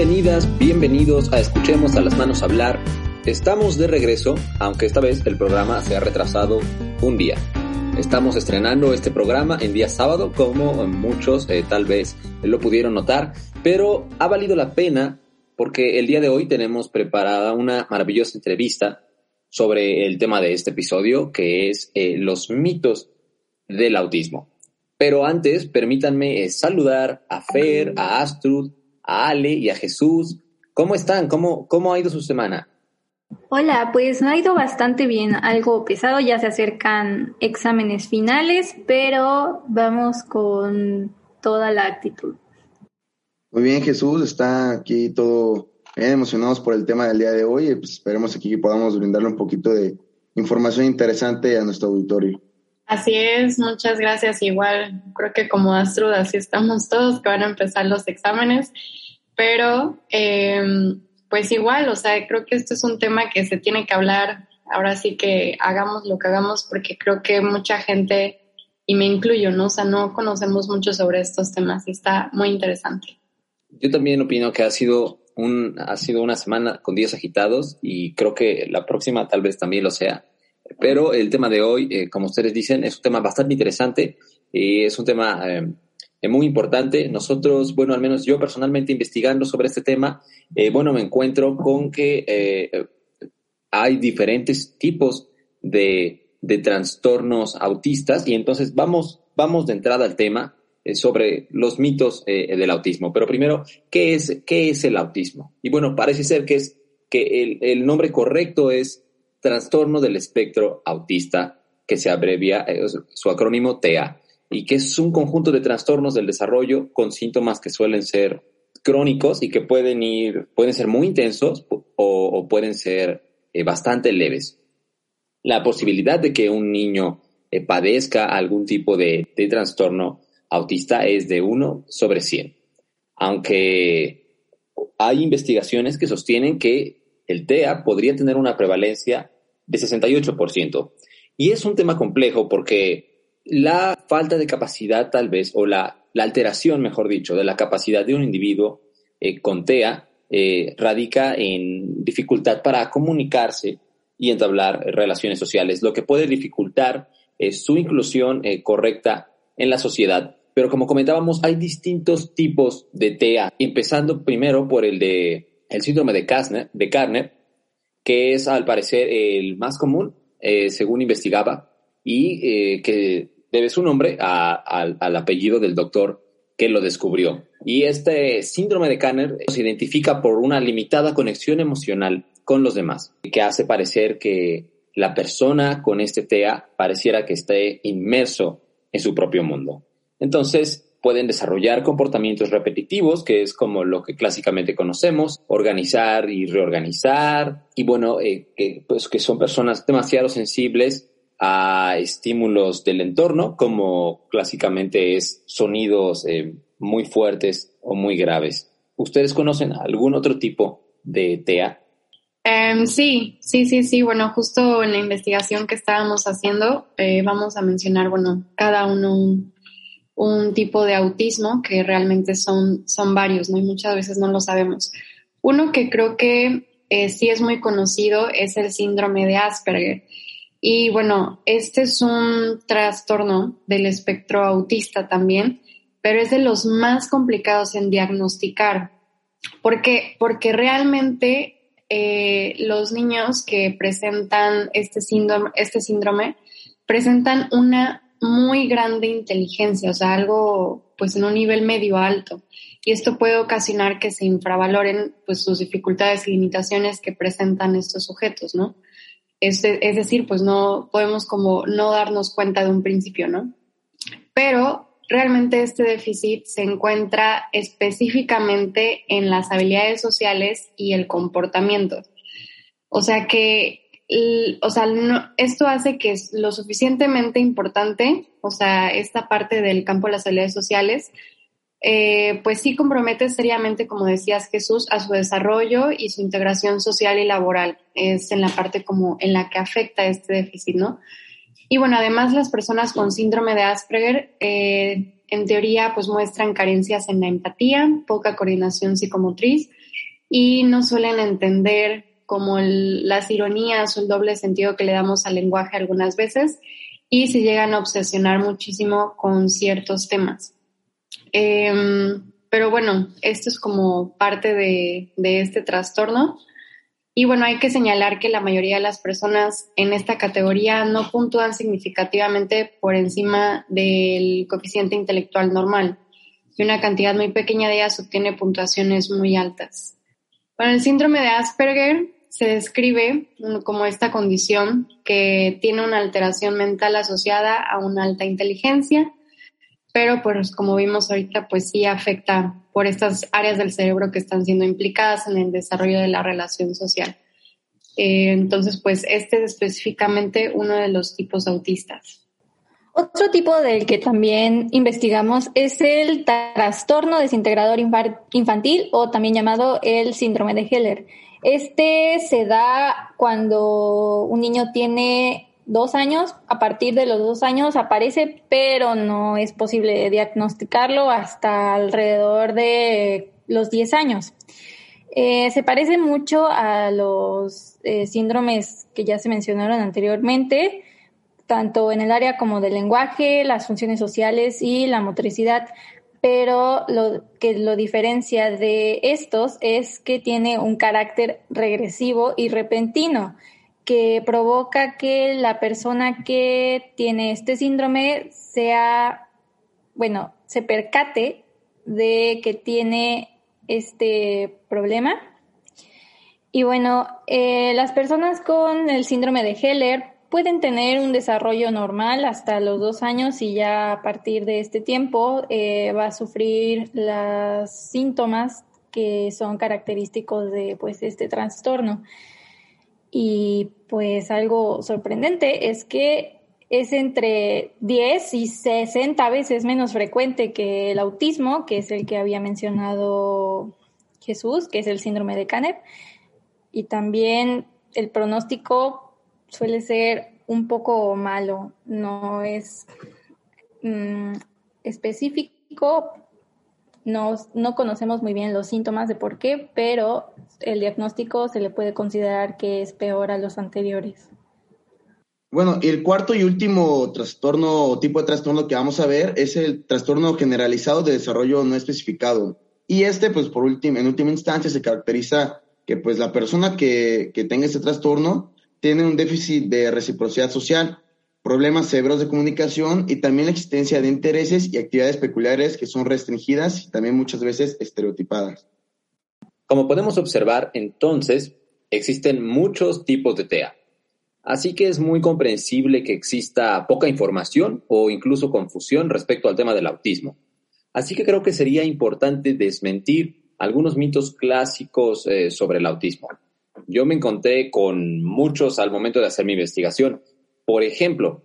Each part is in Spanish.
Bienvenidas, bienvenidos a Escuchemos a las manos hablar. Estamos de regreso, aunque esta vez el programa se ha retrasado un día. Estamos estrenando este programa en día sábado, como muchos eh, tal vez lo pudieron notar, pero ha valido la pena porque el día de hoy tenemos preparada una maravillosa entrevista sobre el tema de este episodio, que es eh, los mitos del autismo. Pero antes, permítanme eh, saludar a Fer, a Astrud, a Ale y a Jesús. ¿Cómo están? ¿Cómo, cómo ha ido su semana? Hola, pues ha ido bastante bien, algo pesado, ya se acercan exámenes finales, pero vamos con toda la actitud. Muy bien, Jesús, está aquí todo bien emocionados por el tema del día de hoy y pues esperemos aquí que podamos brindarle un poquito de información interesante a nuestro auditorio. Así es, muchas gracias. Igual, creo que como Astrud, así estamos todos, que van a empezar los exámenes pero em, pues igual, o sea, creo que esto es un tema que se tiene que hablar, ahora sí que hagamos lo que hagamos porque creo que mucha gente, y me incluyo, ¿no? O sea, no conocemos mucho sobre estos temas y está muy interesante. Yo también opino que ha sido, un, ha sido una semana con días agitados y creo que la próxima tal vez también lo sea. Pero el tema de hoy, eh, como ustedes dicen, es un tema bastante interesante y es un tema em, es muy importante. Nosotros, bueno, al menos yo personalmente investigando sobre este tema, eh, bueno, me encuentro con que eh, hay diferentes tipos de, de, trastornos autistas y entonces vamos, vamos de entrada al tema eh, sobre los mitos del autismo. Pero primero, ¿qué es, ¿qué es el autismo? Y bueno, parece ser que, es, que el, el nombre correcto es trastorno del espectro autista, que se abrevia su acrónimo TEA y que es un conjunto de trastornos del desarrollo con síntomas que suelen ser crónicos y que pueden ir, pueden ser muy intensos o, pueden ser eh, bastante leves. La posibilidad de que un niño eh, padezca algún tipo de, trastorno autista es de 1 sobre 100, aunque hay investigaciones que sostienen que el TEA podría tener una prevalencia de 68%. Y es un tema complejo porque la falta de capacidad tal vez, o la, alteración, mejor dicho, de la capacidad de un individuo eh, con TEA eh, radica en dificultad para comunicarse y entablar relaciones sociales, lo que puede dificultar eh, su inclusión correcta en la sociedad. Pero como comentábamos, hay distintos tipos de TEA, empezando primero por el de el síndrome de Kastner, de que es al parecer el más común, según investigaba, y eh, que debe su nombre al apellido del doctor que lo descubrió. Y este síndrome de Kanner se identifica por una limitada conexión emocional con los demás, que hace parecer que la persona con este TEA pareciera que esté inmerso en su propio mundo. Entonces, pueden desarrollar comportamientos repetitivos, que es como lo que clásicamente conocemos, organizar y reorganizar, y bueno, eh, que, pues, que son personas demasiado sensibles a estímulos del entorno, como clásicamente es sonidos eh, muy fuertes o muy graves. ¿Ustedes conocen algún otro tipo de TEA? Em, sí, sí, sí, sí. Bueno, justo en la investigación que estábamos haciendo, eh, vamos a mencionar, bueno, cada uno un, tipo de autismo que realmente son, son varios, ¿no? Y muchas veces no lo sabemos. Uno que creo que eh, sí es muy conocido es el síndrome de Asperger. Y bueno, este es un trastorno del espectro autista también, pero es de los más complicados en diagnosticar. ¿Por qué? Porque realmente eh, los niños que presentan este síndrome, este síndrome presentan una muy grande inteligencia, o sea, algo pues en un nivel medio alto. Y esto puede ocasionar que se infravaloren pues sus dificultades y limitaciones que presentan estos sujetos, ¿no? Es, decir, pues no podemos como no darnos cuenta de un principio, ¿no? Pero realmente este déficit se encuentra específicamente en las habilidades sociales y el comportamiento. O sea que, o sea, esto hace que es lo suficientemente importante, o sea, esta parte del campo de las habilidades sociales, eh, pues sí compromete seriamente, como decías Jesús, a su desarrollo y su integración social y laboral. Es en la parte como en la que afecta este déficit, ¿no? Y bueno, además las personas con síndrome de Asperger, eh, en teoría, pues muestran carencias en la empatía, poca coordinación psicomotriz y no suelen entender como las ironías o el doble sentido que le damos al lenguaje algunas veces y se llegan a obsesionar muchísimo con ciertos temas. Em, pero bueno, esto es como parte de, de este trastorno. Y bueno, hay que señalar que la mayoría de las personas en esta categoría no puntúan significativamente por encima del coeficiente intelectual normal y una cantidad muy pequeña de ellas obtiene puntuaciones muy altas. Bueno, el síndrome de Asperger se describe como esta condición que tiene una alteración mental asociada a una alta inteligencia, pero pues como vimos ahorita, pues sí afecta por estas áreas del cerebro que están siendo implicadas en el desarrollo de la relación social. Eh, entonces, pues este es específicamente uno de los tipos autistas. Otro tipo del que también investigamos es el trastorno desintegrador infantil o también llamado el síndrome de Heller. Este se da cuando un niño tiene dos años, a partir de los dos años aparece, pero no es posible diagnosticarlo hasta alrededor de los diez años. Eh, se parece mucho a los eh, síndromes que ya se mencionaron anteriormente, tanto en el área como del lenguaje, las funciones sociales y la motricidad, pero lo que lo diferencia de estos es que tiene un carácter regresivo y repentino que provoca que la persona que tiene este síndrome sea, bueno, se percate de que tiene este problema. Y bueno, eh, las personas con el síndrome de Heller pueden tener un desarrollo normal hasta los dos años y ya a partir de este tiempo eh, va a sufrir los síntomas que son característicos de pues este trastorno. Y pues algo sorprendente es que es entre 10 y 60 veces menos frecuente que el autismo, que es el que había mencionado Jesús, que es el síndrome de Canet. Y también el pronóstico suele ser un poco malo, no es mm, específico, no, no conocemos muy bien los síntomas de por qué, pero el diagnóstico se le puede considerar que es peor a los anteriores. Bueno, y el cuarto y último trastorno o tipo de trastorno que vamos a ver es el trastorno generalizado de desarrollo no especificado. Y este, pues por último, en última instancia, se caracteriza que pues la persona que, que tenga este trastorno tienen un déficit de reciprocidad social, problemas severos de comunicación y también la existencia de intereses y actividades peculiares que son restringidas y también muchas veces estereotipadas. Como podemos observar, entonces, existen muchos tipos de TEA. Así que es muy comprensible que exista poca información o incluso confusión respecto al tema del autismo. Así que creo que sería importante desmentir algunos mitos clásicos eh, sobre el autismo yo me encontré con muchos al momento de hacer mi investigación. Por ejemplo,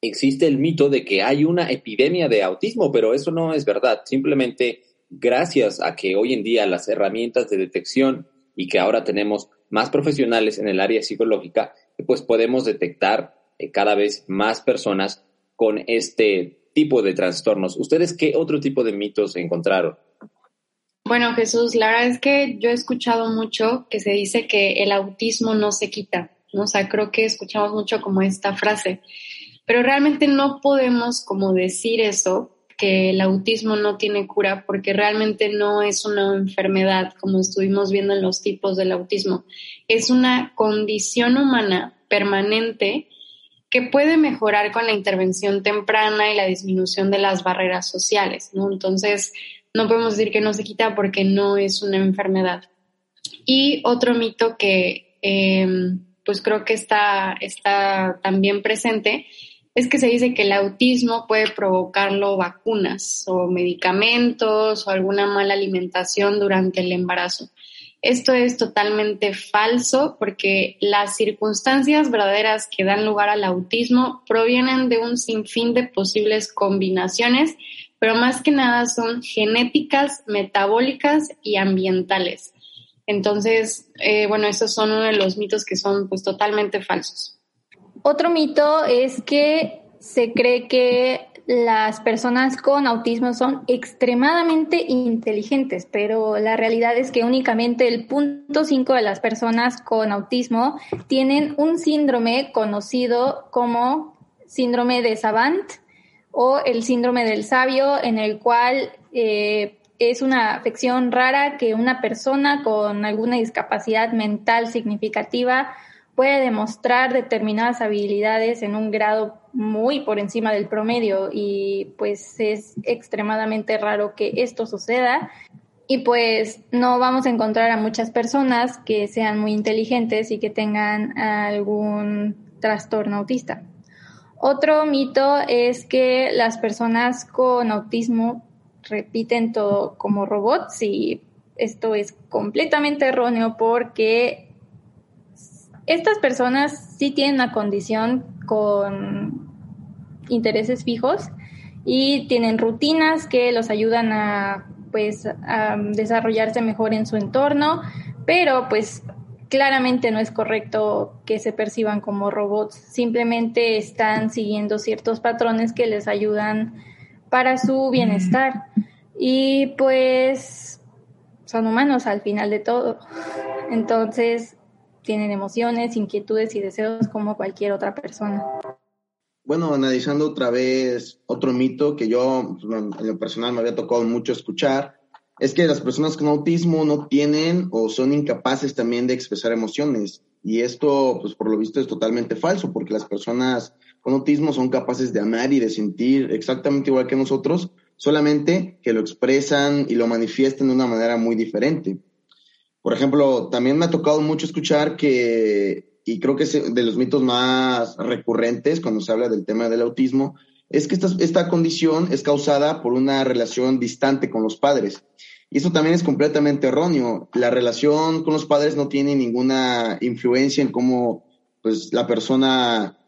existe el mito de que hay una epidemia de autismo, pero eso no es verdad. Simplemente gracias a que hoy en día las herramientas de detección y que ahora tenemos más profesionales en el área psicológica, pues podemos detectar eh, cada vez más personas con este tipo de trastornos. ¿Ustedes qué otro tipo de mitos encontraron? Bueno, Jesús, la verdad es que yo he escuchado mucho que se dice que el autismo no se quita, ¿no? O sea, creo que escuchamos mucho como esta frase, pero realmente no podemos como decir eso, que el autismo no tiene cura, porque realmente no es una enfermedad, como estuvimos viendo en los tipos del autismo, es una condición humana permanente que puede mejorar con la intervención temprana y la disminución de las barreras sociales, ¿no? Entonces, no podemos decir que no se quita porque no es una enfermedad. Y otro mito que em, pues creo que está, está también presente es que se dice que el autismo puede provocarlo vacunas o medicamentos o alguna mala alimentación durante el embarazo. Esto es totalmente falso porque las circunstancias verdaderas que dan lugar al autismo provienen de un sinfín de posibles combinaciones pero más que nada son genéticas, metabólicas y ambientales. Entonces, eh, bueno, esos son uno de los mitos que son pues totalmente falsos. Otro mito es que se cree que las personas con autismo son extremadamente inteligentes, pero la realidad es que únicamente el punto 5 de las personas con autismo tienen un síndrome conocido como síndrome de Savant o el síndrome del sabio, en el cual eh, es una afección rara que una persona con alguna discapacidad mental significativa puede demostrar determinadas habilidades en un grado muy por encima del promedio y pues es extremadamente raro que esto suceda y pues no vamos a encontrar a muchas personas que sean muy inteligentes y que tengan algún trastorno autista. Otro mito es que las personas con autismo repiten todo como robots y esto es completamente erróneo porque estas personas sí tienen una condición con intereses fijos y tienen rutinas que los ayudan a pues a desarrollarse mejor en su entorno, pero pues claramente no es correcto que se perciban como robots, simplemente están siguiendo ciertos patrones que les ayudan para su bienestar. Y pues son humanos al final de todo. Entonces, tienen emociones, inquietudes y deseos como cualquier otra persona. Bueno, analizando otra vez otro mito que yo pues, en lo personal me había tocado mucho escuchar, es que las personas con autismo no tienen o son incapaces también de expresar emociones. Y esto, pues por lo visto, es totalmente falso, porque las personas con autismo son capaces de amar y de sentir exactamente igual que nosotros, solamente que lo expresan y lo manifiestan de una manera muy diferente. Por ejemplo, también me ha tocado mucho escuchar que, y creo que es de los mitos más recurrentes cuando se habla del tema del autismo, es que esta, esta condición es causada por una relación distante con los padres. Y eso también es completamente erróneo. La relación con los padres no tiene ninguna influencia en cómo pues, la persona,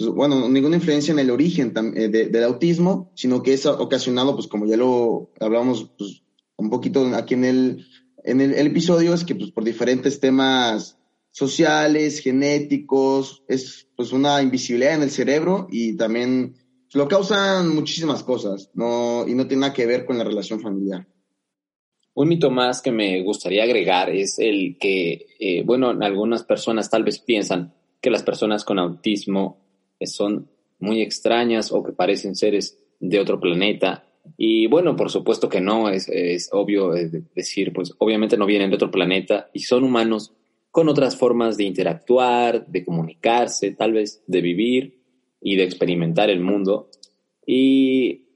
pues, bueno, ninguna influencia en el origen eh, del autismo, sino que es ocasionado, pues como ya lo hablamos pues, un poquito aquí en el en el, episodio es que pues, por diferentes temas sociales, genéticos, es pues una invisibilidad en el cerebro y también pues, lo causan muchísimas cosas, no, y no tiene nada que ver con la relación familiar. Un mito más que me gustaría agregar es el que, eh, bueno, algunas personas tal vez piensan que las personas con autismo son muy extrañas o que parecen seres de otro planeta y bueno, por supuesto que no, es, es obvio eh, decir, pues obviamente no vienen de otro planeta y son humanos con otras formas de interactuar, de comunicarse, tal vez de vivir y de experimentar el mundo. Y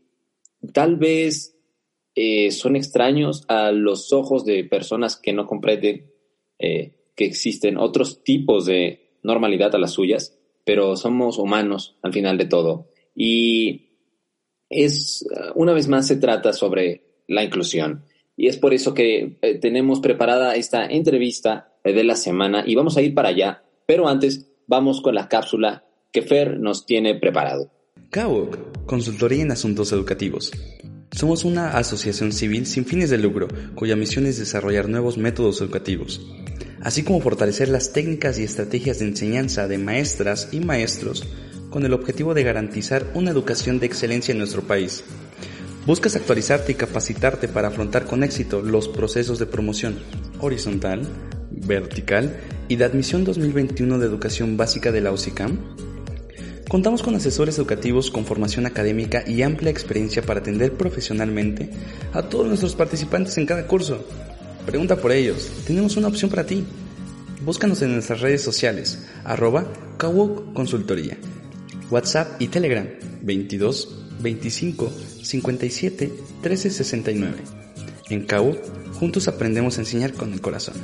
tal vez eh, son extraños a los ojos de personas que no comprenden eh, que existen otros tipos de normalidad a las suyas, pero somos humanos al final de todo. Y es, uh, una vez más, se trata sobre la inclusión. Y es por eso que eh, tenemos preparada esta entrevista eh, de la semana y vamos a ir para allá. Pero antes, vamos con la cápsula que Fer nos tiene preparado. CAUC, Consultoría en Asuntos Educativos. Somos una asociación civil sin fines de lucro, cuya misión es desarrollar nuevos métodos educativos, así como fortalecer las técnicas y estrategias de enseñanza de maestras y maestros con el objetivo de garantizar una educación de excelencia en nuestro país. Buscas actualizarte y capacitarte para afrontar con éxito los procesos de promoción horizontal, vertical y de admisión 2021 de educación básica de la OSICAM. Contamos con asesores educativos con formación académica y amplia experiencia para atender profesionalmente a todos nuestros participantes en cada curso. Pregunta por ellos, tenemos una opción para ti. Búscanos en nuestras redes sociales, arroba Consultoría WhatsApp y Telegram 22 25 57 13 69. En CAU, juntos aprendemos a enseñar con el corazón.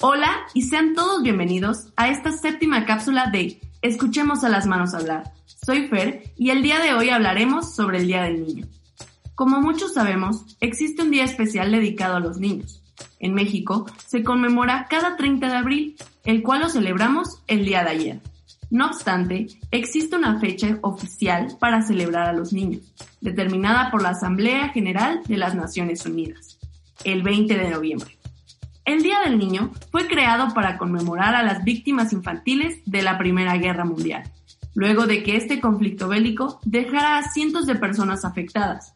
Hola y sean todos bienvenidos a esta séptima cápsula de Escuchemos a las manos hablar. Soy Fer y el día de hoy hablaremos sobre el Día del Niño. Como muchos sabemos, existe un día especial dedicado a los niños. En México se conmemora cada 30 de abril el cual lo celebramos el día de ayer. No obstante, existe una fecha oficial para celebrar a los niños, determinada por la Asamblea General de las Naciones Unidas, el 20 de noviembre. El Día del Niño fue creado para conmemorar a las víctimas infantiles de la Primera Guerra Mundial, luego de que este conflicto bélico dejara a cientos de personas afectadas.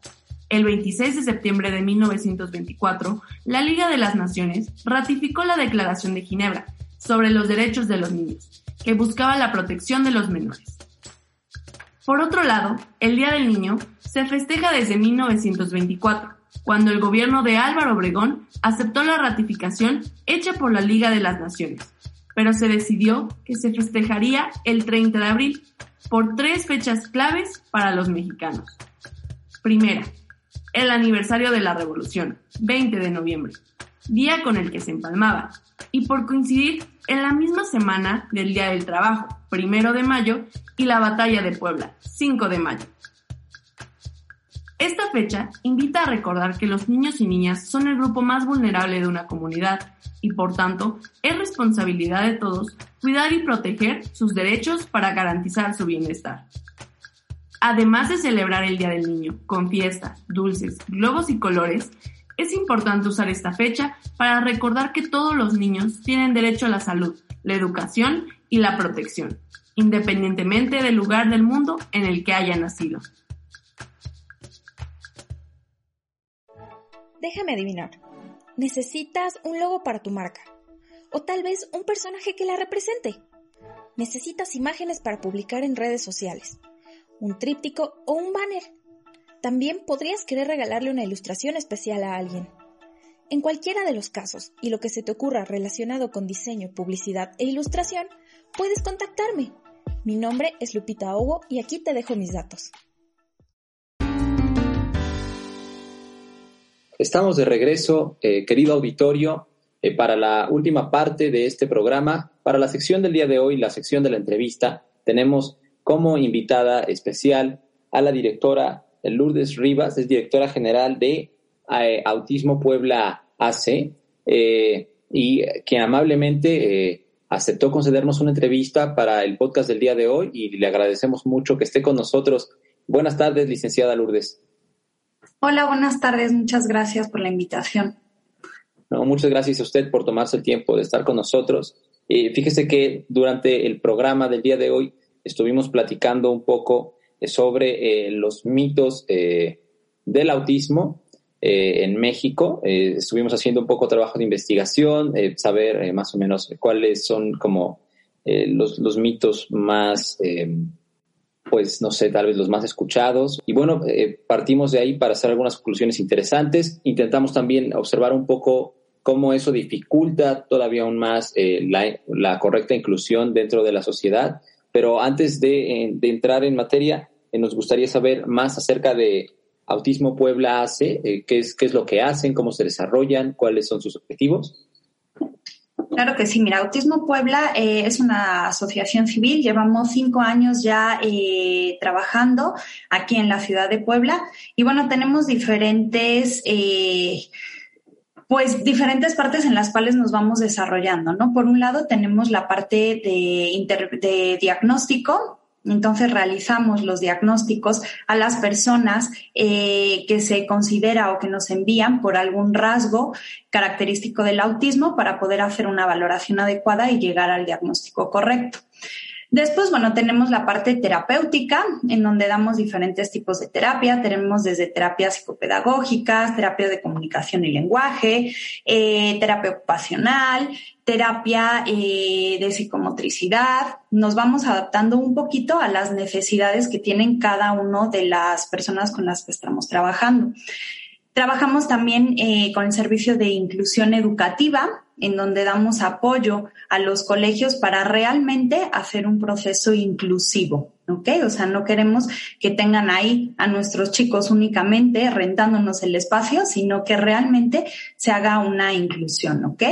El 26 de septiembre de 1924, la Liga de las Naciones ratificó la Declaración de Ginebra sobre los derechos de los niños, que buscaba la protección de los menores. Por otro lado, el Día del Niño se festeja desde 1924, cuando el gobierno de Álvaro Obregón aceptó la ratificación hecha por la Liga de las Naciones, pero se decidió que se festejaría el 30 de abril por tres fechas claves para los mexicanos. Primera, el aniversario de la Revolución, 20 de noviembre, día con el que se empalmaba, y por coincidir en la misma semana del Día del Trabajo, 1 de mayo, y la Batalla de Puebla, 5 de mayo. Esta fecha invita a recordar que los niños y niñas son el grupo más vulnerable de una comunidad y por tanto es responsabilidad de todos cuidar y proteger sus derechos para garantizar su bienestar. Además de celebrar el Día del Niño con fiesta, dulces, globos y colores, es importante usar esta fecha para recordar que todos los niños tienen derecho a la salud, la educación y la protección, independientemente del lugar del mundo en el que hayan nacido. Déjame adivinar. Necesitas un logo para tu marca. O tal vez un personaje que la represente. Necesitas imágenes para publicar en redes sociales. Un tríptico o un banner. También podrías querer regalarle una ilustración especial a alguien. En cualquiera de los casos, y lo que se te ocurra relacionado con diseño, publicidad e ilustración, puedes contactarme. Mi nombre es Lupita Hugo y aquí te dejo mis datos. Estamos de regreso, eh, querido auditorio, eh, para la última parte de este programa. Para la sección del día de hoy, la sección de la entrevista, tenemos como invitada especial a la directora Lourdes Rivas, es directora general de eh, Autismo Puebla AC, y que amablemente aceptó concedernos una entrevista para el podcast del día de hoy y le agradecemos mucho que esté con nosotros. Buenas tardes, licenciada Lourdes. Hola, buenas tardes. Muchas gracias por la invitación. No, muchas gracias a usted por tomarse el tiempo de estar con nosotros. Eh, fíjese que durante el programa del día de hoy estuvimos platicando un poco eh, sobre eh, los mitos del autismo en México. estuvimos haciendo un poco trabajo de investigación, saber más o menos cuáles son como los, los, mitos más pues no sé, tal vez los más escuchados. Y bueno, eh, partimos de ahí para hacer algunas conclusiones interesantes. Intentamos también observar un poco cómo eso dificulta todavía aún más eh, la, correcta inclusión dentro de la sociedad. Pero antes de, eh, entrar en materia, nos gustaría saber más acerca de Autismo Puebla hace, qué, es, qué es lo que hacen, cómo se desarrollan, cuáles son sus objetivos. Claro que sí, mira, Autismo Puebla eh, es una asociación civil, llevamos cinco años ya eh, trabajando aquí en la ciudad de Puebla. Y bueno, tenemos diferentes... Eh, pues diferentes partes en las cuales nos vamos desarrollando, ¿no? Por un lado tenemos la parte de, diagnóstico, entonces realizamos los diagnósticos a las personas eh, que se considera o que nos envían por algún rasgo característico del autismo para poder hacer una valoración adecuada y llegar al diagnóstico correcto. Después, bueno, tenemos la parte terapéutica, en donde damos diferentes tipos de terapia. Tenemos desde terapias psicopedagógicas, terapia de comunicación y lenguaje, eh, terapia ocupacional, terapia eh, de psicomotricidad. Nos vamos adaptando un poquito a las necesidades que tienen cada una de las personas con las que estamos trabajando. Trabajamos también eh, con el servicio de inclusión educativa, en donde damos apoyo a los colegios para realmente hacer un proceso inclusivo, ¿ok? O sea, no queremos que tengan ahí a nuestros chicos únicamente rentándonos el espacio, sino que realmente se haga una inclusión, ¿ok?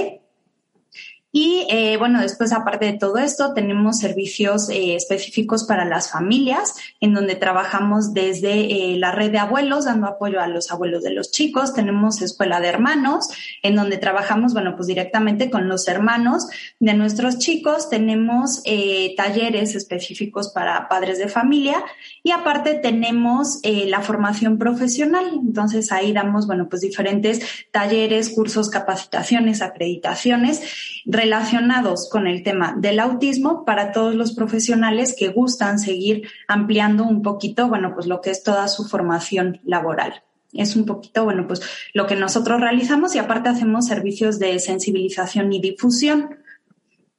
Y eh, bueno, después aparte de todo esto, tenemos servicios eh, específicos para las familias, en donde trabajamos desde eh, la red de abuelos, dando apoyo a los abuelos de los chicos. Tenemos escuela de hermanos, en donde trabajamos, bueno, pues directamente con los hermanos de nuestros chicos. Tenemos talleres específicos para padres de familia y aparte tenemos la formación profesional. Entonces ahí damos, bueno, pues diferentes talleres, cursos, capacitaciones, acreditaciones relacionados con el tema del autismo para todos los profesionales que gustan seguir ampliando un poquito, bueno, pues lo que es toda su formación laboral. Es un poquito, bueno, pues lo que nosotros realizamos y aparte hacemos servicios de sensibilización y difusión,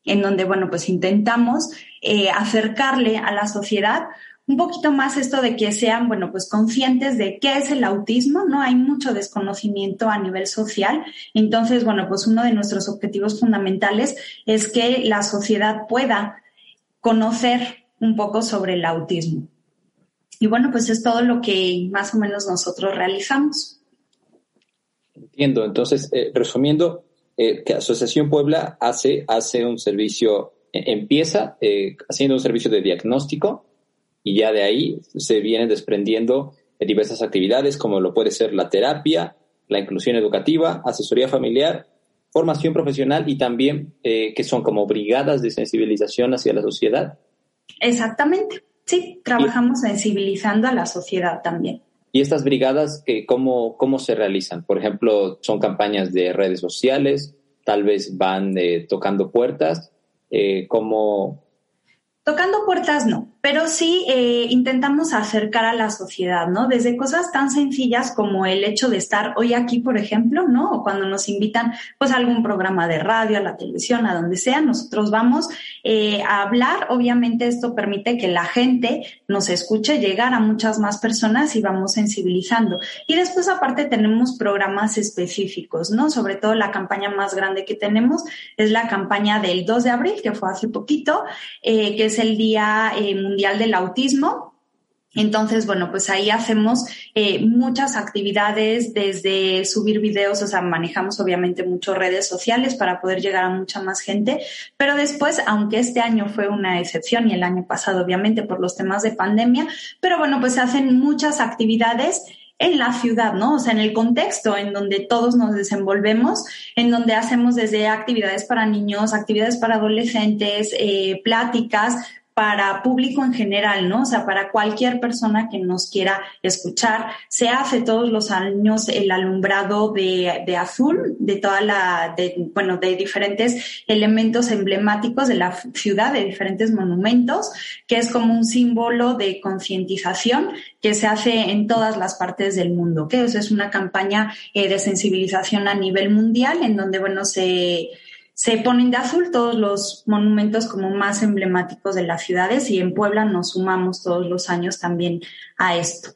en donde, bueno, pues intentamos eh, acercarle a la sociedad un poquito más esto de que sean, bueno, pues conscientes de qué es el autismo, ¿no? Hay mucho desconocimiento a nivel social. Entonces, bueno, pues uno de nuestros objetivos fundamentales es que la sociedad pueda conocer un poco sobre el autismo. Y bueno, pues es todo lo que más o menos nosotros realizamos. Entiendo. Entonces, eh, resumiendo, eh, que Asociación Puebla hace, hace un servicio, eh, empieza haciendo un servicio de diagnóstico y ya de ahí se vienen desprendiendo diversas actividades como lo puede ser la terapia, la inclusión educativa, asesoría familiar, formación profesional y también eh, que son como brigadas de sensibilización hacia la sociedad. Exactamente, sí, trabajamos sensibilizando a la sociedad también. ¿Y estas brigadas cómo, cómo se realizan? Por ejemplo, son campañas de redes sociales, tal vez van eh, tocando puertas, eh, ¿cómo, Tocando puertas no, pero sí eh, intentamos acercar a la sociedad, ¿no? Desde cosas tan sencillas como el hecho de estar hoy aquí, por ejemplo, ¿no? O cuando nos invitan pues a algún programa de radio, a la televisión, a donde sea, nosotros vamos eh, a hablar. Obviamente esto permite que la gente nos escuche, llegar a muchas más personas y vamos sensibilizando. Y después aparte tenemos programas específicos, ¿no? Sobre todo la campaña más grande que tenemos es la campaña del 2 de abril, que fue hace poquito, eh, que es el Día eh, Mundial del Autismo. Entonces, bueno, pues ahí hacemos eh, muchas actividades desde subir videos, o sea, manejamos obviamente mucho redes sociales para poder llegar a mucha más gente, pero después, aunque este año fue una excepción y el año pasado obviamente por los temas de pandemia, pero bueno, pues se hacen muchas actividades en la ciudad, ¿no? O sea, en el contexto en donde todos nos desenvolvemos, en donde hacemos desde actividades para niños, actividades para adolescentes, eh, pláticas, para público en general, ¿no? O sea, para cualquier persona que nos quiera escuchar. Se hace todos los años el alumbrado de, de azul, de toda la, de, bueno, de diferentes elementos emblemáticos de la ciudad, de diferentes monumentos, que es como un símbolo de concientización que se hace en todas las partes del mundo, que es una campaña eh, de sensibilización a nivel mundial en donde, bueno, se, se ponen de azul todos los monumentos como más emblemáticos de las ciudades y en Puebla nos sumamos todos los años también a esto.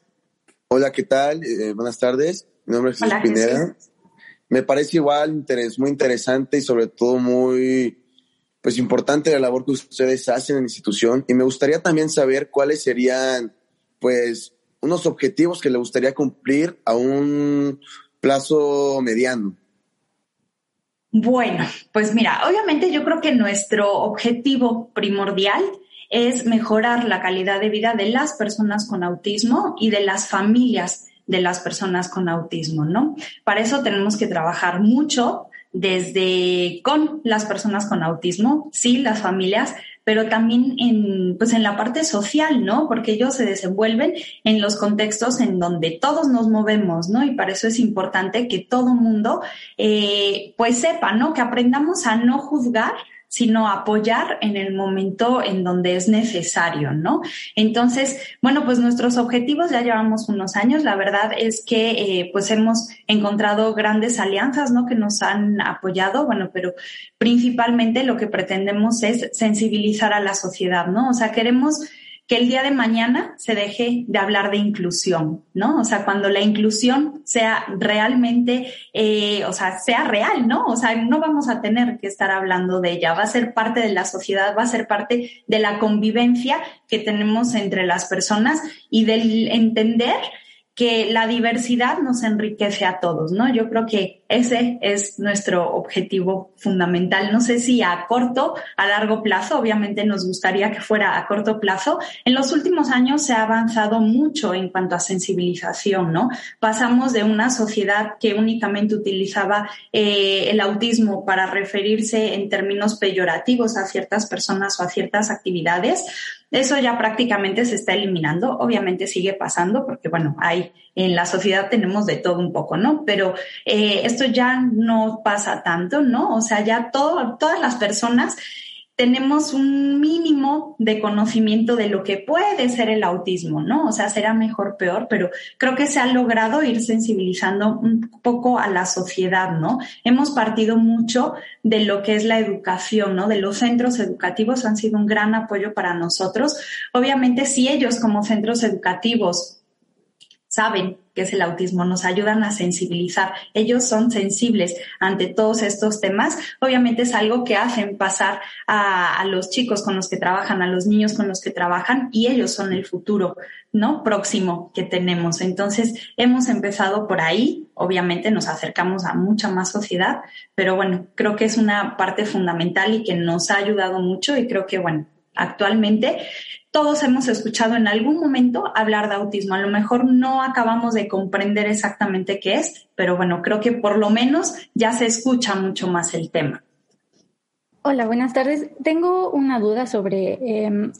Hola, ¿qué tal? Eh, buenas tardes. Mi nombre es Jesús Pineda. Me parece igual interés, muy interesante y sobre todo muy pues importante la labor que ustedes hacen en la institución y me gustaría también saber cuáles serían pues unos objetivos que le gustaría cumplir a un plazo mediano. Bueno, pues mira, obviamente yo creo que nuestro objetivo primordial es mejorar la calidad de vida de las personas con autismo y de las familias de las personas con autismo, ¿no? Para eso tenemos que trabajar mucho desde con las personas con autismo, sí, las familias, pero también en, pues en la parte social, ¿no? Porque ellos se desenvuelven en los contextos en donde todos nos movemos, ¿no? Y para eso es importante que todo mundo, eh, pues sepa, ¿no? Que aprendamos a no juzgar sino apoyar en el momento en donde es necesario, ¿no? Entonces, bueno, pues nuestros objetivos ya llevamos unos años. La verdad es que, eh, pues hemos encontrado grandes alianzas, ¿no? Que nos han apoyado, bueno, pero principalmente lo que pretendemos es sensibilizar a la sociedad, ¿no? O sea, queremos que el día de mañana se deje de hablar de inclusión, ¿no? O sea, cuando la inclusión sea realmente, eh, o sea, sea real, ¿no? O sea, no vamos a tener que estar hablando de ella, va a ser parte de la sociedad, va a ser parte de la convivencia que tenemos entre las personas y del entender que la diversidad nos enriquece a todos, ¿no? Yo creo que ese es nuestro objetivo fundamental. No sé si a corto, a largo plazo, obviamente nos gustaría que fuera a corto plazo. En los últimos años se ha avanzado mucho en cuanto a sensibilización, ¿no? Pasamos de una sociedad que únicamente utilizaba eh, el autismo para referirse en términos peyorativos a ciertas personas o a ciertas actividades eso ya prácticamente se está eliminando. Obviamente sigue pasando porque, bueno, hay en la sociedad tenemos de todo un poco, ¿no? Pero eh, esto ya no pasa tanto, ¿no? O sea, ya todo, todas las personas tenemos un mínimo de conocimiento de lo que puede ser el autismo, ¿no? O sea, será mejor, peor, pero creo que se ha logrado ir sensibilizando un poco a la sociedad, ¿no? Hemos partido mucho de lo que es la educación, ¿no? De los centros educativos han sido un gran apoyo para nosotros. Obviamente, si ellos como centros educativos saben que es el autismo, nos ayudan a sensibilizar. Ellos son sensibles ante todos estos temas. Obviamente es algo que hacen pasar a, los chicos con los que trabajan, a los niños con los que trabajan y ellos son el futuro, ¿no? Próximo que tenemos. Entonces hemos empezado por ahí. Obviamente nos acercamos a mucha más sociedad, pero bueno, creo que es una parte fundamental y que nos ha ayudado mucho y creo que bueno, actualmente todos hemos escuchado en algún momento hablar de autismo. A lo mejor no acabamos de comprender exactamente qué es, pero bueno, creo que por lo menos ya se escucha mucho más el tema. Hola, buenas tardes. Tengo una duda sobre em,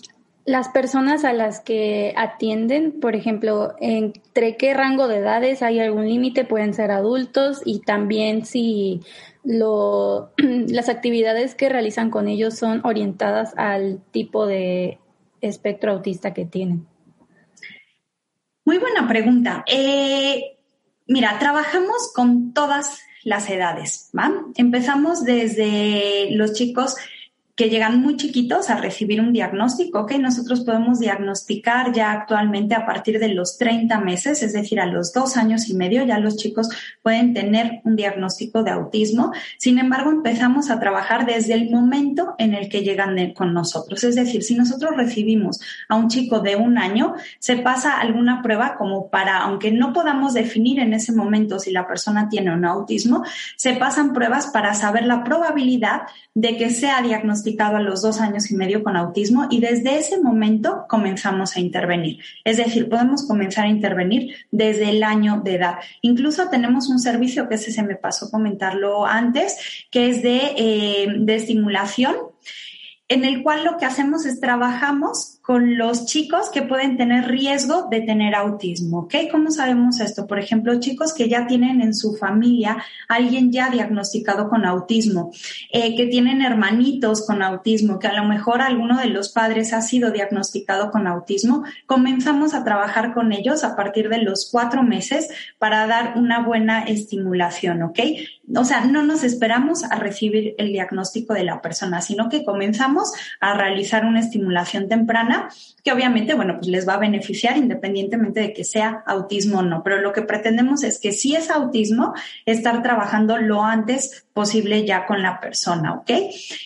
las personas a las que atienden, por ejemplo, entre qué rango de edades hay algún límite, pueden ser adultos y también si lo, las actividades que realizan con ellos son orientadas al tipo de espectro autista que tienen? Muy buena pregunta. Eh, mira, trabajamos con todas las edades. Empezamos desde los chicos que llegan muy chiquitos a recibir un diagnóstico, que nosotros podemos diagnosticar ya actualmente a partir de los 30 meses, es decir, a los dos años y medio ya los chicos pueden tener un diagnóstico de autismo. Sin embargo, empezamos a trabajar desde el momento en el que llegan con nosotros. Es decir, si nosotros recibimos a un chico de un año, se pasa alguna prueba como para, aunque no podamos definir en ese momento si la persona tiene un autismo, se pasan pruebas para saber la probabilidad de que sea diagnosticado a los dos años y medio con autismo y desde ese momento comenzamos a intervenir. Es decir, podemos comenzar a intervenir desde el año de edad. Incluso tenemos un servicio que ese se me pasó comentarlo antes, que es de, eh, de estimulación en el cual lo que hacemos es trabajamos con los chicos que pueden tener riesgo de tener autismo, ¿ok? ¿Cómo sabemos esto? Por ejemplo, chicos que ya tienen en su familia alguien ya diagnosticado con autismo, eh, que tienen hermanitos con autismo, que a lo mejor alguno de los padres ha sido diagnosticado con autismo, comenzamos a trabajar con ellos a partir de los cuatro meses para dar una buena estimulación, ¿ok? O sea, no nos esperamos a recibir el diagnóstico de la persona, sino que comenzamos a realizar una estimulación temprana que obviamente, bueno, pues les va a beneficiar independientemente de que sea autismo o no. Pero lo que pretendemos es que si es autismo, estar trabajando lo antes posible ya con la persona, ¿ok?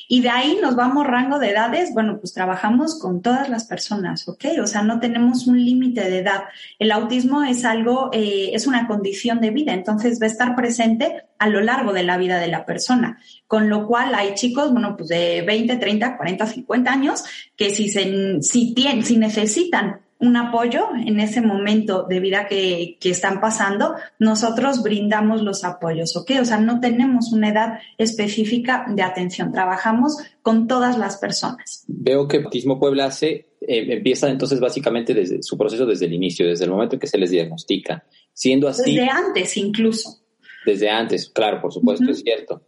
Y de ahí nos vamos rango de edades, bueno, pues trabajamos con todas las personas, ¿ok? O sea, no tenemos un límite de edad. El autismo es algo, eh, es una condición de vida, entonces va a estar presente a lo largo de la vida de la persona. Con lo cual hay chicos, bueno, pues de 20, 30, 40, 50 años que si, se, si, tienen, si necesitan un apoyo en ese momento de vida que, que, están pasando, nosotros brindamos los apoyos, ¿ok? O sea, no tenemos una edad específica de atención, trabajamos con todas las personas. Veo que Autismo Puebla hace, eh, empieza entonces básicamente desde su proceso desde el inicio, desde el momento en que se les diagnostica, siendo así... Desde antes incluso. Desde antes, claro, por supuesto, es cierto.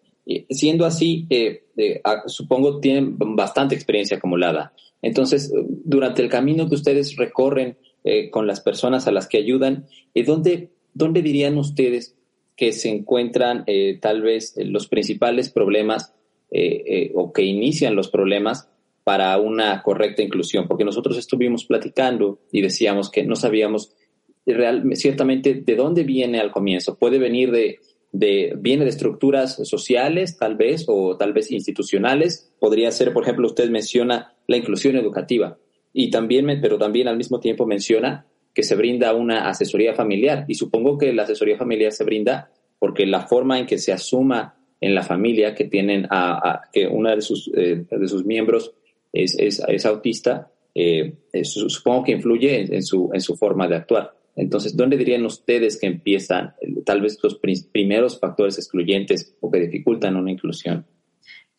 Siendo así, eh, eh, supongo tienen bastante experiencia acumulada. Entonces, durante el camino que ustedes recorren eh, con las personas a las que ayudan, ¿dónde, ¿dónde dirían ustedes que se encuentran tal vez los principales problemas o que inician los problemas para una correcta inclusión? Porque nosotros estuvimos platicando y decíamos que no sabíamos ciertamente de dónde viene al comienzo. Puede venir de de, viene de estructuras sociales, tal vez, o tal vez institucionales. Podría ser, por ejemplo, usted menciona la inclusión educativa y también, pero también al mismo tiempo menciona que se brinda una asesoría familiar. Y supongo que la asesoría familiar se brinda porque la forma en que se asuma en la familia que tienen a, que una de sus, eh, de sus miembros es, es, autista, eh, supongo que influye en, su, en su forma de actuar. Entonces, ¿dónde dirían ustedes que empiezan tal vez los primeros factores excluyentes o que dificultan una inclusión?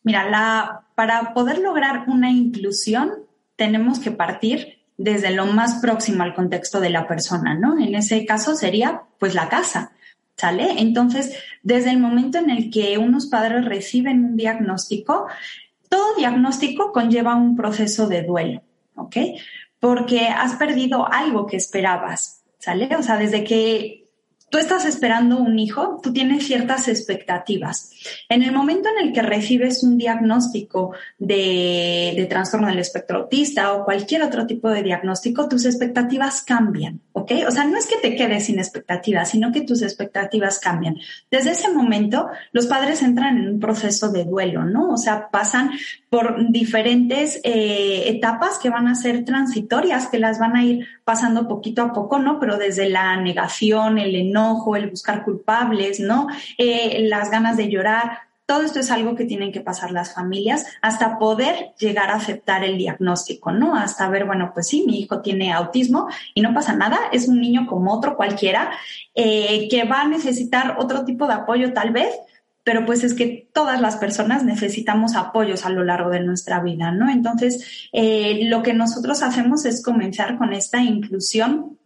Mira, para poder lograr una inclusión tenemos que partir desde lo más próximo al contexto de la persona, ¿no? En ese caso sería pues la casa, ¿sale? Entonces, desde el momento en el que unos padres reciben un diagnóstico, todo diagnóstico conlleva un proceso de duelo, ¿ok? Porque has perdido algo que esperabas, ¿sale? O sea, desde que tú estás esperando un hijo, tú tienes ciertas expectativas. En el momento en el que recibes un diagnóstico de, trastorno del espectro autista o cualquier otro tipo de diagnóstico, tus expectativas cambian, ¿ok? O sea, no es que te quedes sin expectativas, sino que tus expectativas cambian. Desde ese momento, los padres entran en un proceso de duelo, ¿no? O sea, pasan por diferentes eh, etapas que van a ser transitorias, que las van a ir pasando poquito a poco, ¿no? Pero desde la negación, el enojo, el buscar culpables, ¿no? Eh, las ganas de llorar. Todo esto es algo que tienen que pasar las familias hasta poder llegar a aceptar el diagnóstico, ¿no? Hasta ver, bueno, pues sí, mi hijo tiene autismo y no pasa nada, es un niño como otro cualquiera eh, que va a necesitar otro tipo de apoyo tal vez, pero pues es que todas las personas necesitamos apoyos a lo largo de nuestra vida, ¿no? Entonces, eh, lo que nosotros hacemos es comenzar con esta inclusión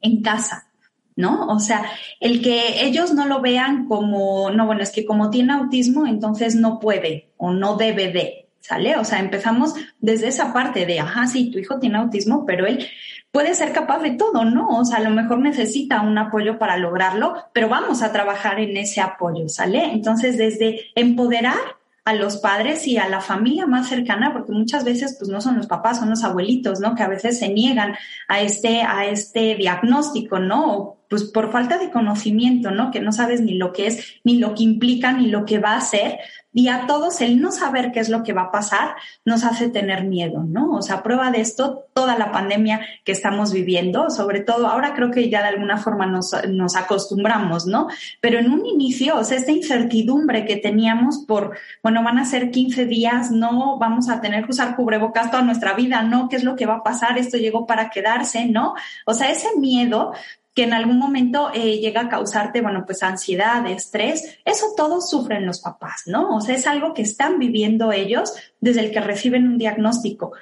en casa, ¿no? O sea, el que ellos no lo vean como, no, bueno, es que como tiene autismo, entonces no puede o no debe de, ¿sale? O sea, empezamos desde esa parte de, ajá, sí, tu hijo tiene autismo, pero él puede ser capaz de todo, ¿no? O sea, a lo mejor necesita un apoyo para lograrlo, pero vamos a trabajar en ese apoyo, ¿sale? Entonces, desde empoderar a los padres y a la familia más cercana, porque muchas veces pues no son los papás, son los abuelitos, ¿no? Que a veces se niegan a este, a este diagnóstico, ¿no? pues por falta de conocimiento, ¿no? Que no sabes ni lo que es, ni lo que implica, ni lo que va a ser. Y a todos el no saber qué es lo que va a pasar nos hace tener miedo, ¿no? O sea, prueba de esto toda la pandemia que estamos viviendo, sobre todo ahora creo que ya de alguna forma nos, nos acostumbramos, ¿no? Pero en un inicio, o sea, esta incertidumbre que teníamos por, bueno, van a ser 15 días, no vamos a tener que usar cubrebocas toda nuestra vida, ¿no? ¿Qué es lo que va a pasar? Esto llegó para quedarse, ¿no? O sea, ese miedo que en algún momento eh, llega a causarte, bueno, pues ansiedad, estrés, eso todos sufren los papás, ¿no? O sea, es algo que están viviendo ellos desde el que reciben un diagnóstico.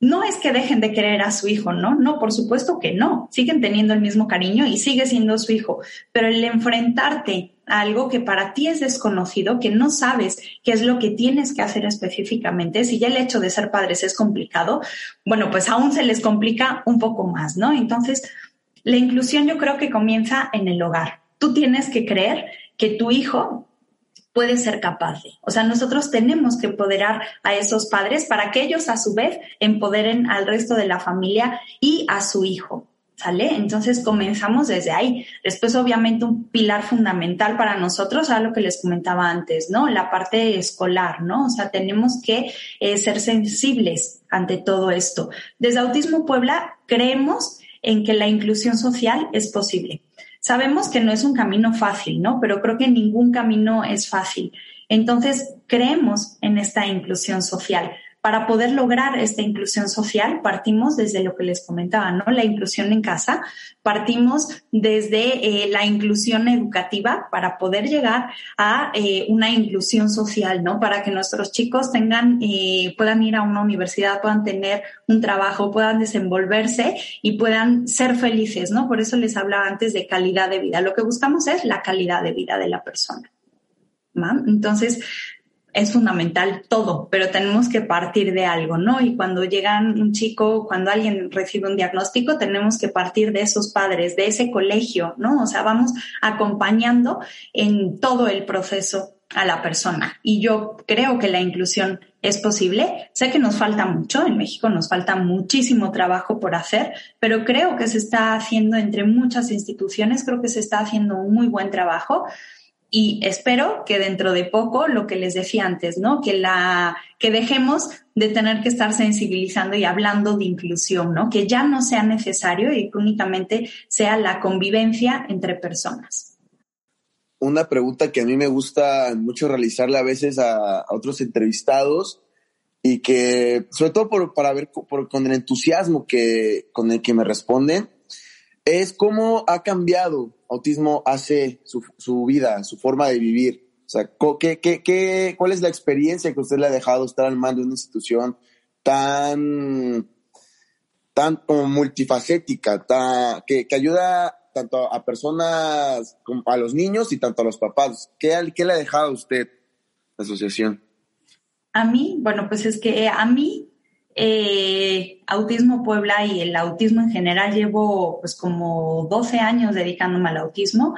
No es que dejen de querer a su hijo, ¿no? No, por supuesto que no. Siguen teniendo el mismo cariño y sigue siendo su hijo. Pero el enfrentarte a algo que para ti es desconocido, que no sabes qué es lo que tienes que hacer específicamente, si ya el hecho de ser padres es complicado, bueno, pues aún se les complica un poco más, ¿no? Entonces, la inclusión yo creo que comienza en el hogar. Tú tienes que creer que tu hijo puede ser capaz. O sea, nosotros tenemos que empoderar a esos padres para que ellos a su vez empoderen al resto de la familia y a su hijo. ¿Sale? Entonces comenzamos desde ahí. Después, obviamente, un pilar fundamental para nosotros, a lo que les comentaba antes, ¿no? La parte escolar, ¿no? O sea, tenemos que eh, ser sensibles ante todo esto. Desde Autismo Puebla creemos en que la inclusión social es posible. Sabemos que no es un camino fácil, ¿no? Pero creo que ningún camino es fácil. Entonces, creemos en esta inclusión social. Para poder lograr esta inclusión social, partimos desde lo que les comentaba, ¿no? La inclusión en casa, partimos desde eh, la inclusión educativa para poder llegar a eh, una inclusión social, ¿no? Para que nuestros chicos tengan, eh, puedan ir a una universidad, puedan tener un trabajo, puedan desenvolverse y puedan ser felices, ¿no? Por eso les hablaba antes de calidad de vida. Lo que buscamos es la calidad de vida de la persona. Entonces, es fundamental todo, pero tenemos que partir de algo, ¿no? Y cuando llegan un chico, cuando alguien recibe un diagnóstico, tenemos que partir de esos padres, de ese colegio, ¿no? O sea, vamos acompañando en todo el proceso a la persona. Y yo creo que la inclusión es posible. Sé que nos falta mucho, en México nos falta muchísimo trabajo por hacer, pero creo que se está haciendo entre muchas instituciones, creo que se está haciendo un muy buen trabajo y espero que dentro de poco, lo que les decía antes, ¿no? Que la, que dejemos de tener que estar sensibilizando y hablando de inclusión, ¿no? Que ya no sea necesario y que únicamente sea la convivencia entre personas. Una pregunta que a mí me gusta mucho realizarle a veces a, otros entrevistados y que, sobre todo por, para ver con el entusiasmo que, con el que me responden, es cómo ha cambiado autismo hace su, su vida, su forma de vivir. O sea, ¿qué, qué, qué, cuál es la experiencia que usted le ha dejado estar al mando de una institución tan, tan multifacética, tan, que, que, ayuda tanto a personas como a los niños y tanto a los papás? ¿Qué, qué le ha dejado a usted la asociación? A mí, bueno, pues es que a mí eh, Autismo Puebla y el autismo en general llevo pues como 12 años dedicándome al autismo.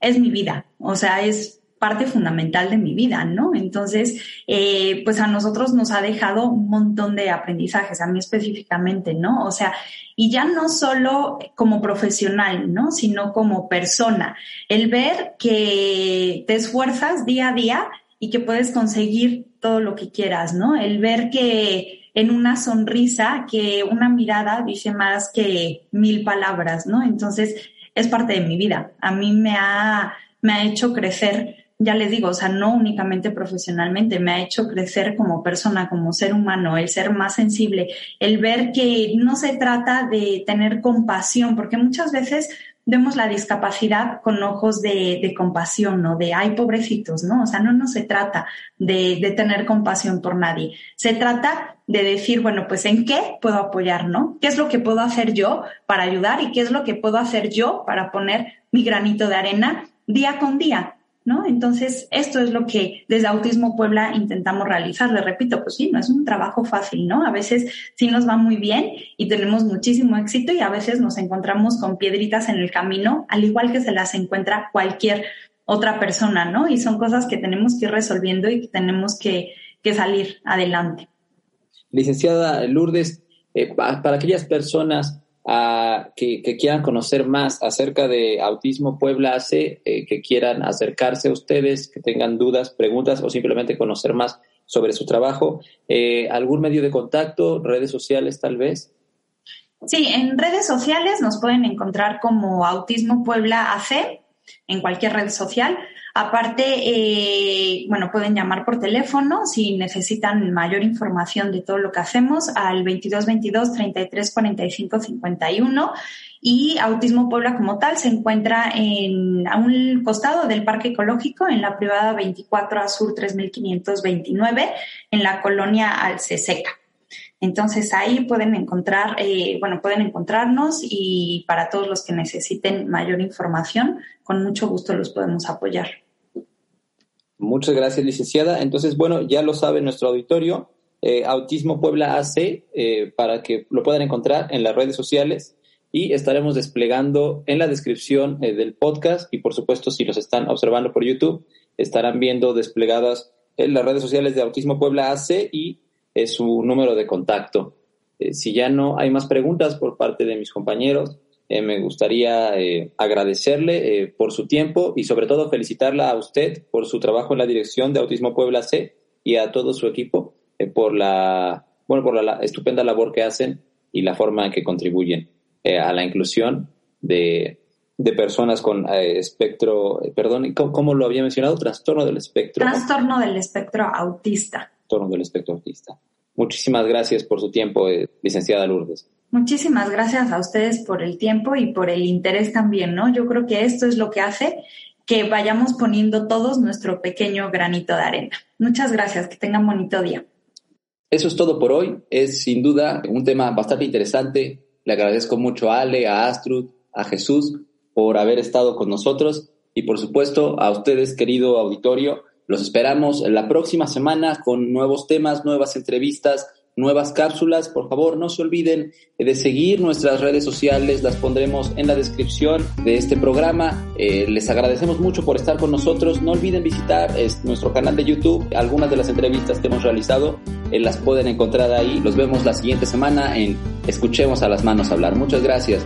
Es mi vida, o sea, es parte fundamental de mi vida, ¿no? Entonces, eh, pues a nosotros nos ha dejado un montón de aprendizajes, a mí específicamente, ¿no? O sea, y ya no solo como profesional, ¿no? Sino como persona. El ver que te esfuerzas día a día y que puedes conseguir todo lo que quieras, ¿no? El ver que en una sonrisa que una mirada dice más que mil palabras, ¿no? Entonces, es parte de mi vida. A mí me ha, me ha hecho crecer, ya les digo, o sea, no únicamente profesionalmente, me ha hecho crecer como persona, como ser humano, el ser más sensible, el ver que no se trata de tener compasión, porque muchas veces vemos la discapacidad con ojos de, compasión, ¿no? De, ay, pobrecitos, ¿no? O sea, no, no se trata de, de, tener compasión por nadie. Se trata de decir, bueno, pues en qué puedo apoyar, ¿no? ¿Qué es lo que puedo hacer yo para ayudar y qué es lo que puedo hacer yo para poner mi granito de arena día con día? ¿no? Entonces, esto es lo que desde Autismo Puebla intentamos realizar. Le repito, pues sí, no es un trabajo fácil, ¿no? A veces sí nos va muy bien y tenemos muchísimo éxito y a veces nos encontramos con piedritas en el camino, al igual que se las encuentra cualquier otra persona, ¿no? Y son cosas que tenemos que ir resolviendo y que tenemos que, salir adelante. Licenciada Lourdes, eh, para aquellas personas que, quieran conocer más acerca de Autismo Puebla hace, eh, que quieran acercarse a ustedes, que tengan dudas, preguntas o simplemente conocer más sobre su trabajo. Eh, ¿Algún medio de contacto, redes sociales tal vez? Sí, en redes sociales nos pueden encontrar como Autismo Puebla AC en cualquier red social. Aparte, eh, bueno, pueden llamar por teléfono si necesitan mayor información de todo lo que hacemos al 2222 33 45 51 y Autismo Puebla como tal se encuentra en, a un costado del Parque Ecológico en la privada 24 Azur 3529 en la colonia Alceseca. Entonces ahí pueden encontrar, eh, bueno, pueden encontrarnos y para todos los que necesiten mayor información, con mucho gusto los podemos apoyar. Muchas gracias, licenciada. Entonces, bueno, ya lo sabe nuestro auditorio, eh, Autismo Puebla AC, eh, para que lo puedan encontrar en las redes sociales y estaremos desplegando en la descripción del podcast y por supuesto si los están observando por YouTube estarán viendo desplegadas en las redes sociales de Autismo Puebla AC y su número de contacto. si ya no hay más preguntas por parte de mis compañeros, eh, me gustaría eh, agradecerle eh, por su tiempo y sobre todo felicitarla a usted por su trabajo en la dirección de Autismo Puebla C y a todo su equipo por la bueno por la, estupenda labor que hacen y la forma en que contribuyen a la inclusión de, de personas con espectro, perdón, ¿cómo, lo había mencionado? Trastorno del espectro. Trastorno del espectro autista. Trastorno del espectro autista. Muchísimas gracias por su tiempo, licenciada Lourdes. Muchísimas gracias a ustedes por el tiempo y por el interés también, ¿no? Yo creo que esto es lo que hace que vayamos poniendo todos nuestro pequeño granito de arena. Muchas gracias, que tengan bonito día. Eso es todo por hoy. Es sin duda un tema bastante interesante. Le agradezco mucho a Ale, a Astrud, a Jesús por haber estado con nosotros y por supuesto a ustedes, querido auditorio. Los esperamos la próxima semana con nuevos temas, nuevas entrevistas nuevas cápsulas. Por favor, no se olviden de seguir nuestras redes sociales, las pondremos en la descripción de este programa. Eh, les agradecemos mucho por estar con nosotros. No olviden visitar nuestro canal de YouTube. Algunas de las entrevistas que hemos realizado eh, las pueden encontrar ahí. Los vemos la siguiente semana en Escuchemos a las manos hablar. Muchas gracias.